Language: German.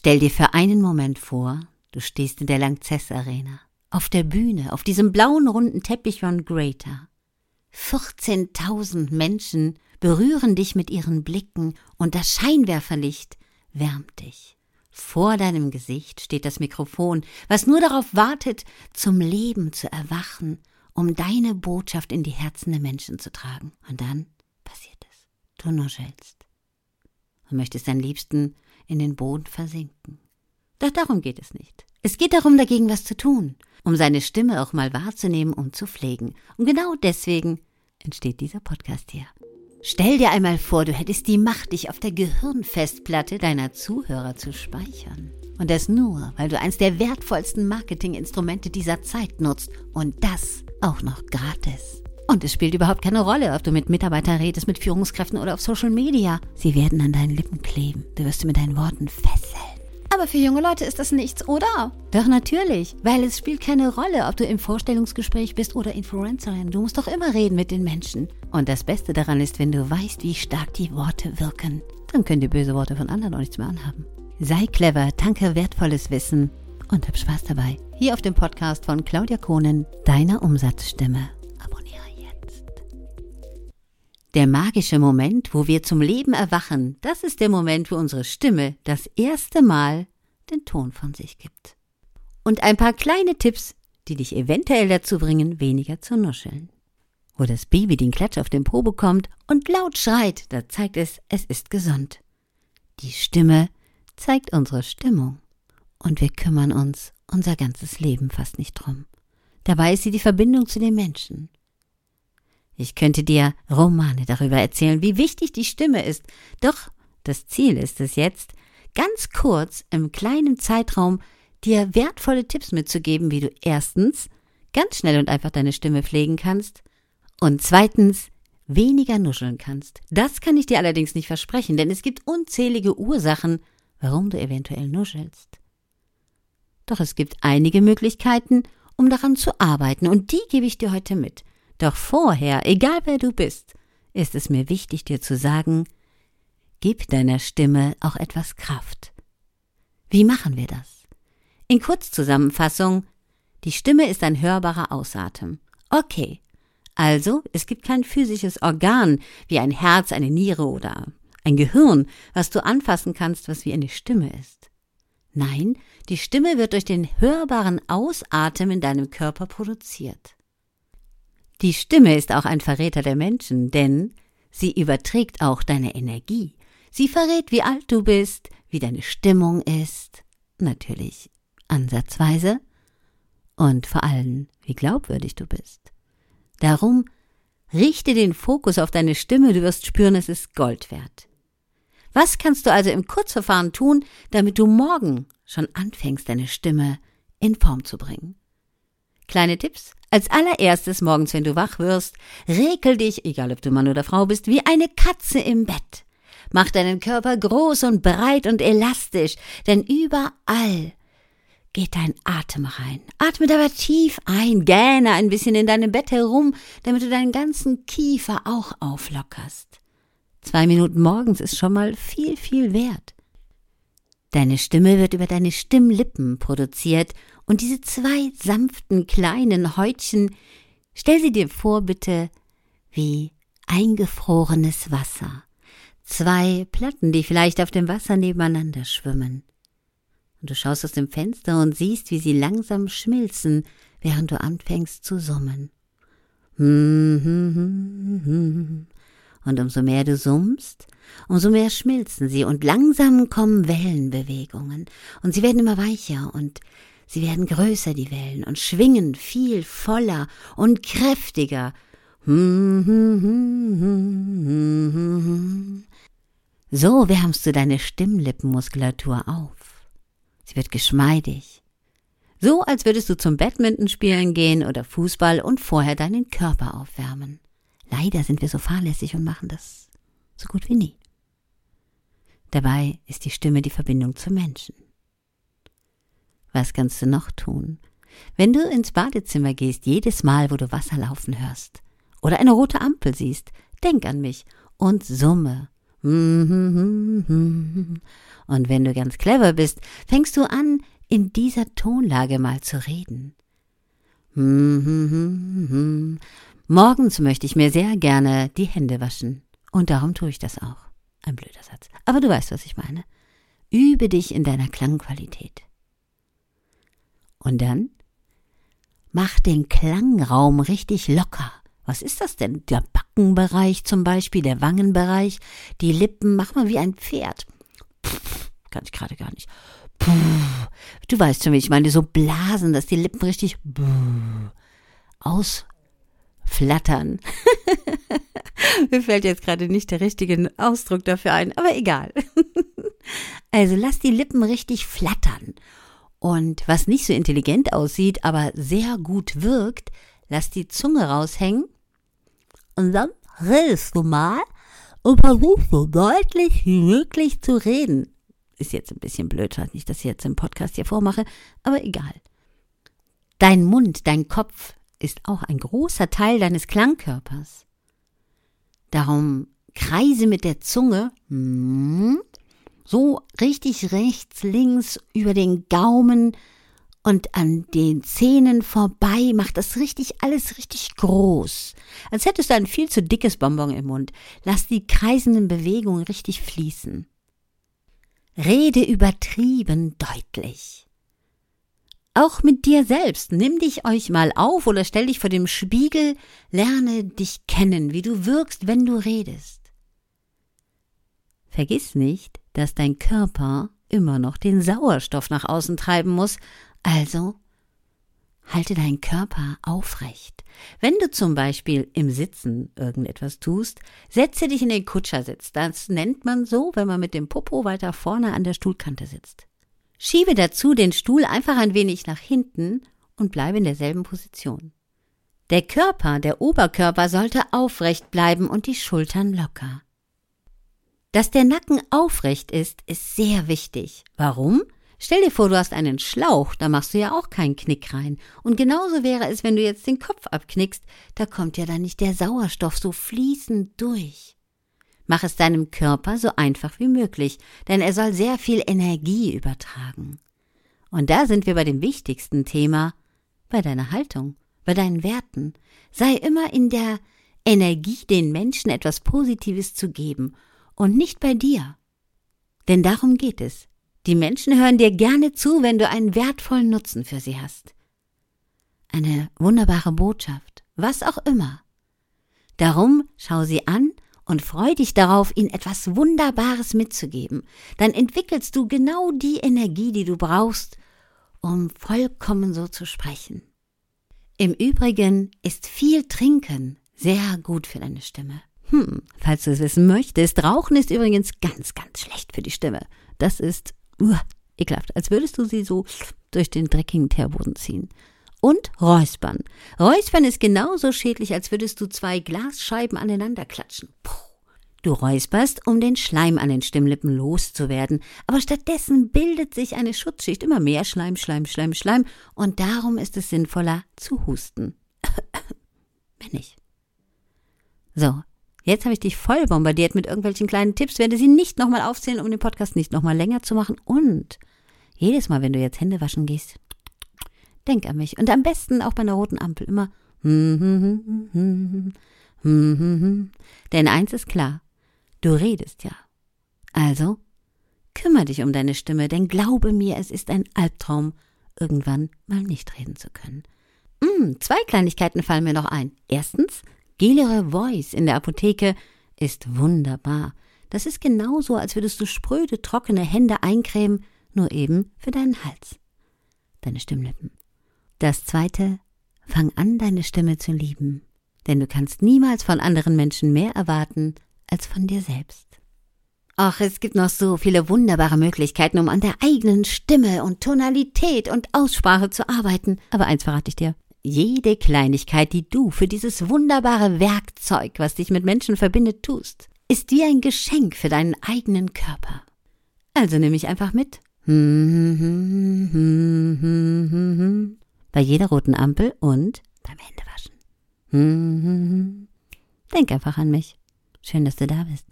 Stell dir für einen Moment vor, du stehst in der Langzess Arena, auf der Bühne, auf diesem blauen runden Teppich von Greater. 14.000 Menschen berühren dich mit ihren Blicken und das Scheinwerferlicht wärmt dich. Vor deinem Gesicht steht das Mikrofon, was nur darauf wartet, zum Leben zu erwachen, um deine Botschaft in die Herzen der Menschen zu tragen. Und dann passiert es. Du nuschelst und möchtest dein Liebsten in den Boden versinken. Doch darum geht es nicht. Es geht darum, dagegen was zu tun, um seine Stimme auch mal wahrzunehmen und zu pflegen. Und genau deswegen entsteht dieser Podcast hier. Stell dir einmal vor, du hättest die Macht, dich auf der Gehirnfestplatte deiner Zuhörer zu speichern. Und das nur, weil du eins der wertvollsten Marketinginstrumente dieser Zeit nutzt. Und das auch noch gratis. Und es spielt überhaupt keine Rolle, ob du mit Mitarbeitern redest, mit Führungskräften oder auf Social Media. Sie werden an deinen Lippen kleben. Du wirst sie mit deinen Worten fesseln. Aber für junge Leute ist das nichts, oder? Doch natürlich, weil es spielt keine Rolle, ob du im Vorstellungsgespräch bist oder Influencerin. Du musst doch immer reden mit den Menschen. Und das Beste daran ist, wenn du weißt, wie stark die Worte wirken, dann können die böse Worte von anderen auch nichts mehr anhaben. Sei clever, tanke wertvolles Wissen und hab Spaß dabei. Hier auf dem Podcast von Claudia Kohnen, deiner Umsatzstimme. Der magische Moment, wo wir zum Leben erwachen, das ist der Moment, wo unsere Stimme das erste Mal den Ton von sich gibt. Und ein paar kleine Tipps, die dich eventuell dazu bringen, weniger zu nuscheln. Wo das Baby den Klatsch auf den Po bekommt und laut schreit, da zeigt es, es ist gesund. Die Stimme zeigt unsere Stimmung. Und wir kümmern uns unser ganzes Leben fast nicht drum. Dabei ist sie die Verbindung zu den Menschen. Ich könnte dir Romane darüber erzählen, wie wichtig die Stimme ist, doch das Ziel ist es jetzt, ganz kurz im kleinen Zeitraum dir wertvolle Tipps mitzugeben, wie du erstens ganz schnell und einfach deine Stimme pflegen kannst und zweitens weniger nuscheln kannst. Das kann ich dir allerdings nicht versprechen, denn es gibt unzählige Ursachen, warum du eventuell nuschelst. Doch es gibt einige Möglichkeiten, um daran zu arbeiten, und die gebe ich dir heute mit. Doch vorher, egal wer du bist, ist es mir wichtig, dir zu sagen, gib deiner Stimme auch etwas Kraft. Wie machen wir das? In Kurzzusammenfassung, die Stimme ist ein hörbarer Ausatem. Okay, also es gibt kein physisches Organ wie ein Herz, eine Niere oder ein Gehirn, was du anfassen kannst, was wie eine Stimme ist. Nein, die Stimme wird durch den hörbaren Ausatmen in deinem Körper produziert. Die Stimme ist auch ein Verräter der Menschen, denn sie überträgt auch deine Energie. Sie verrät, wie alt du bist, wie deine Stimmung ist, natürlich ansatzweise und vor allem, wie glaubwürdig du bist. Darum richte den Fokus auf deine Stimme, du wirst spüren, es ist Gold wert. Was kannst du also im Kurzverfahren tun, damit du morgen schon anfängst, deine Stimme in Form zu bringen? Kleine Tipps. Als allererstes morgens, wenn du wach wirst, rekel dich, egal ob du Mann oder Frau bist, wie eine Katze im Bett. Mach deinen Körper groß und breit und elastisch, denn überall geht dein Atem rein. Atme dabei tief ein, gähne ein bisschen in deinem Bett herum, damit du deinen ganzen Kiefer auch auflockerst. Zwei Minuten morgens ist schon mal viel, viel wert. Deine Stimme wird über deine Stimmlippen produziert und diese zwei sanften kleinen Häutchen, stell sie dir vor bitte wie eingefrorenes Wasser. Zwei Platten, die vielleicht auf dem Wasser nebeneinander schwimmen. Und du schaust aus dem Fenster und siehst, wie sie langsam schmilzen, während du anfängst zu summen. Hm, hm, hm, hm, und umso mehr du summst, umso mehr schmilzen sie und langsam kommen Wellenbewegungen und sie werden immer weicher und sie werden größer, die Wellen, und schwingen viel voller und kräftiger. So wärmst du deine Stimmlippenmuskulatur auf. Sie wird geschmeidig. So als würdest du zum Badminton spielen gehen oder Fußball und vorher deinen Körper aufwärmen. Leider sind wir so fahrlässig und machen das so gut wie nie. Dabei ist die Stimme die Verbindung zum Menschen. Was kannst du noch tun? Wenn du ins Badezimmer gehst, jedes Mal, wo du Wasser laufen hörst oder eine rote Ampel siehst, denk an mich und summe. Und wenn du ganz clever bist, fängst du an, in dieser Tonlage mal zu reden. Morgens möchte ich mir sehr gerne die Hände waschen. Und darum tue ich das auch. Ein blöder Satz. Aber du weißt, was ich meine. Übe dich in deiner Klangqualität. Und dann mach den Klangraum richtig locker. Was ist das denn? Der Backenbereich zum Beispiel, der Wangenbereich, die Lippen, mach mal wie ein Pferd. Pff, kann ich gerade gar nicht. Puh. Du weißt schon, wie ich meine, so blasen, dass die Lippen richtig ausflattern. Mir fällt jetzt gerade nicht der richtige Ausdruck dafür ein, aber egal. also lass die Lippen richtig flattern. Und was nicht so intelligent aussieht, aber sehr gut wirkt, lass die Zunge raushängen und dann redest du mal und versuchst so deutlich wie möglich zu reden. Ist jetzt ein bisschen blöd, dass ich das jetzt im Podcast hier vormache, aber egal. Dein Mund, dein Kopf ist auch ein großer Teil deines Klangkörpers. Darum kreise mit der Zunge hm, so richtig rechts, links über den Gaumen und an den Zähnen vorbei, mach das richtig alles richtig groß. Als hättest du ein viel zu dickes Bonbon im Mund. Lass die kreisenden Bewegungen richtig fließen. Rede übertrieben deutlich. Auch mit dir selbst. Nimm dich euch mal auf oder stell dich vor dem Spiegel, lerne dich kennen, wie du wirkst, wenn du redest. Vergiss nicht, dass dein Körper immer noch den Sauerstoff nach außen treiben muss, also halte deinen Körper aufrecht. Wenn du zum Beispiel im Sitzen irgendetwas tust, setze dich in den Kutschersitz. Das nennt man so, wenn man mit dem Popo weiter vorne an der Stuhlkante sitzt. Schiebe dazu den Stuhl einfach ein wenig nach hinten und bleibe in derselben Position. Der Körper, der Oberkörper sollte aufrecht bleiben und die Schultern locker. Dass der Nacken aufrecht ist, ist sehr wichtig. Warum? Stell dir vor, du hast einen Schlauch, da machst du ja auch keinen Knick rein. Und genauso wäre es, wenn du jetzt den Kopf abknickst, da kommt ja dann nicht der Sauerstoff so fließend durch. Mach es deinem Körper so einfach wie möglich, denn er soll sehr viel Energie übertragen. Und da sind wir bei dem wichtigsten Thema, bei deiner Haltung, bei deinen Werten. Sei immer in der Energie, den Menschen etwas Positives zu geben und nicht bei dir. Denn darum geht es. Die Menschen hören dir gerne zu, wenn du einen wertvollen Nutzen für sie hast. Eine wunderbare Botschaft, was auch immer. Darum schau sie an und freu dich darauf, ihnen etwas Wunderbares mitzugeben. Dann entwickelst du genau die Energie, die du brauchst, um vollkommen so zu sprechen. Im Übrigen ist viel Trinken sehr gut für deine Stimme. Hm, falls du es wissen möchtest, Rauchen ist übrigens ganz, ganz schlecht für die Stimme. Das ist uh, ekelhaft, als würdest du sie so durch den dreckigen Teerboden ziehen. Und Räuspern. Räuspern ist genauso schädlich, als würdest du zwei Glasscheiben aneinander klatschen. Du räusperst, um den Schleim an den Stimmlippen loszuwerden, aber stattdessen bildet sich eine Schutzschicht immer mehr Schleim, Schleim, Schleim, Schleim, und darum ist es sinnvoller zu husten. Wenn nicht. So, Jetzt habe ich dich voll bombardiert mit irgendwelchen kleinen Tipps, werde sie nicht nochmal aufzählen, um den Podcast nicht nochmal länger zu machen. Und jedes Mal, wenn du jetzt Hände waschen gehst, denk an mich. Und am besten auch bei einer roten Ampel immer. Denn eins ist klar, du redest ja. Also, kümmere dich um deine Stimme, denn glaube mir, es ist ein Albtraum, irgendwann mal nicht reden zu können. Mm, zwei Kleinigkeiten fallen mir noch ein. Erstens, Gelere Voice in der Apotheke ist wunderbar. Das ist genauso, als würdest du spröde, trockene Hände eincremen, nur eben für deinen Hals. Deine Stimmlippen. Das zweite, fang an, deine Stimme zu lieben. Denn du kannst niemals von anderen Menschen mehr erwarten als von dir selbst. Ach, es gibt noch so viele wunderbare Möglichkeiten, um an der eigenen Stimme und Tonalität und Aussprache zu arbeiten. Aber eins verrate ich dir jede Kleinigkeit, die du für dieses wunderbare Werkzeug, was dich mit Menschen verbindet, tust, ist wie ein Geschenk für deinen eigenen Körper. Also nimm mich einfach mit. Bei jeder roten Ampel und beim Händewaschen. Denk einfach an mich. Schön, dass du da bist.